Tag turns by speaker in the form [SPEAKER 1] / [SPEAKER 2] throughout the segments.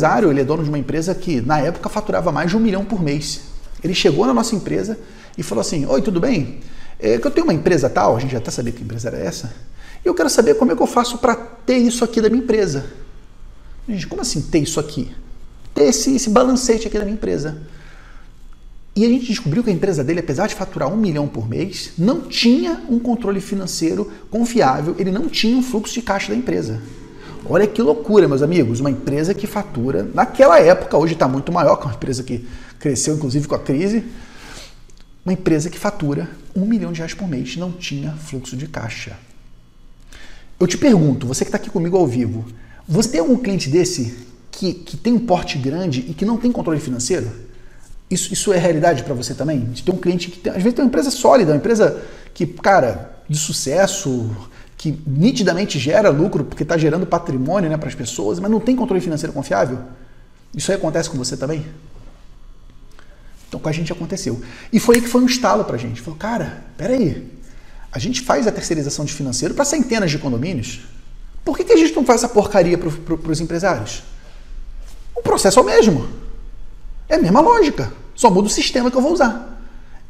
[SPEAKER 1] empresário, ele é dono de uma empresa que na época faturava mais de um milhão por mês. Ele chegou na nossa empresa e falou assim: Oi, tudo bem? É que eu tenho uma empresa tal, a gente já até sabia que empresa era essa, e eu quero saber como é que eu faço para ter isso aqui da minha empresa. Gente, como assim ter isso aqui? Ter esse, esse balancete aqui da minha empresa. E a gente descobriu que a empresa dele, apesar de faturar um milhão por mês, não tinha um controle financeiro confiável, ele não tinha um fluxo de caixa da empresa. Olha que loucura, meus amigos. Uma empresa que fatura, naquela época, hoje está muito maior, que é uma empresa que cresceu inclusive com a crise, uma empresa que fatura um milhão de reais por mês não tinha fluxo de caixa. Eu te pergunto, você que está aqui comigo ao vivo, você tem algum cliente desse que, que tem um porte grande e que não tem controle financeiro? Isso, isso é realidade para você também? De ter um cliente que tem, às vezes tem uma empresa sólida, uma empresa que, cara, de sucesso, que nitidamente gera lucro porque está gerando patrimônio né, para as pessoas, mas não tem controle financeiro confiável? Isso aí acontece com você também? Então com a gente aconteceu. E foi aí que foi um estalo para a gente. Falou, cara, peraí, a gente faz a terceirização de financeiro para centenas de condomínios. Por que, que a gente não faz essa porcaria para pro, os empresários? O processo é o mesmo. É a mesma lógica. Só muda o sistema que eu vou usar.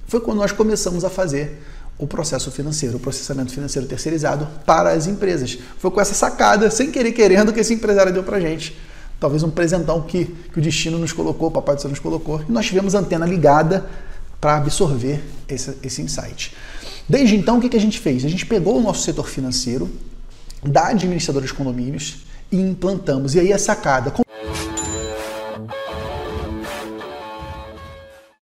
[SPEAKER 1] Foi quando nós começamos a fazer o processo financeiro, o processamento financeiro terceirizado para as empresas. Foi com essa sacada, sem querer querendo, que esse empresário deu para gente. Talvez um presentão que, que o destino nos colocou, o Papai do Céu nos colocou, e nós tivemos antena ligada para absorver esse, esse insight. Desde então, o que, que a gente fez? A gente pegou o nosso setor financeiro da administradora de condomínios e implantamos. E aí a sacada.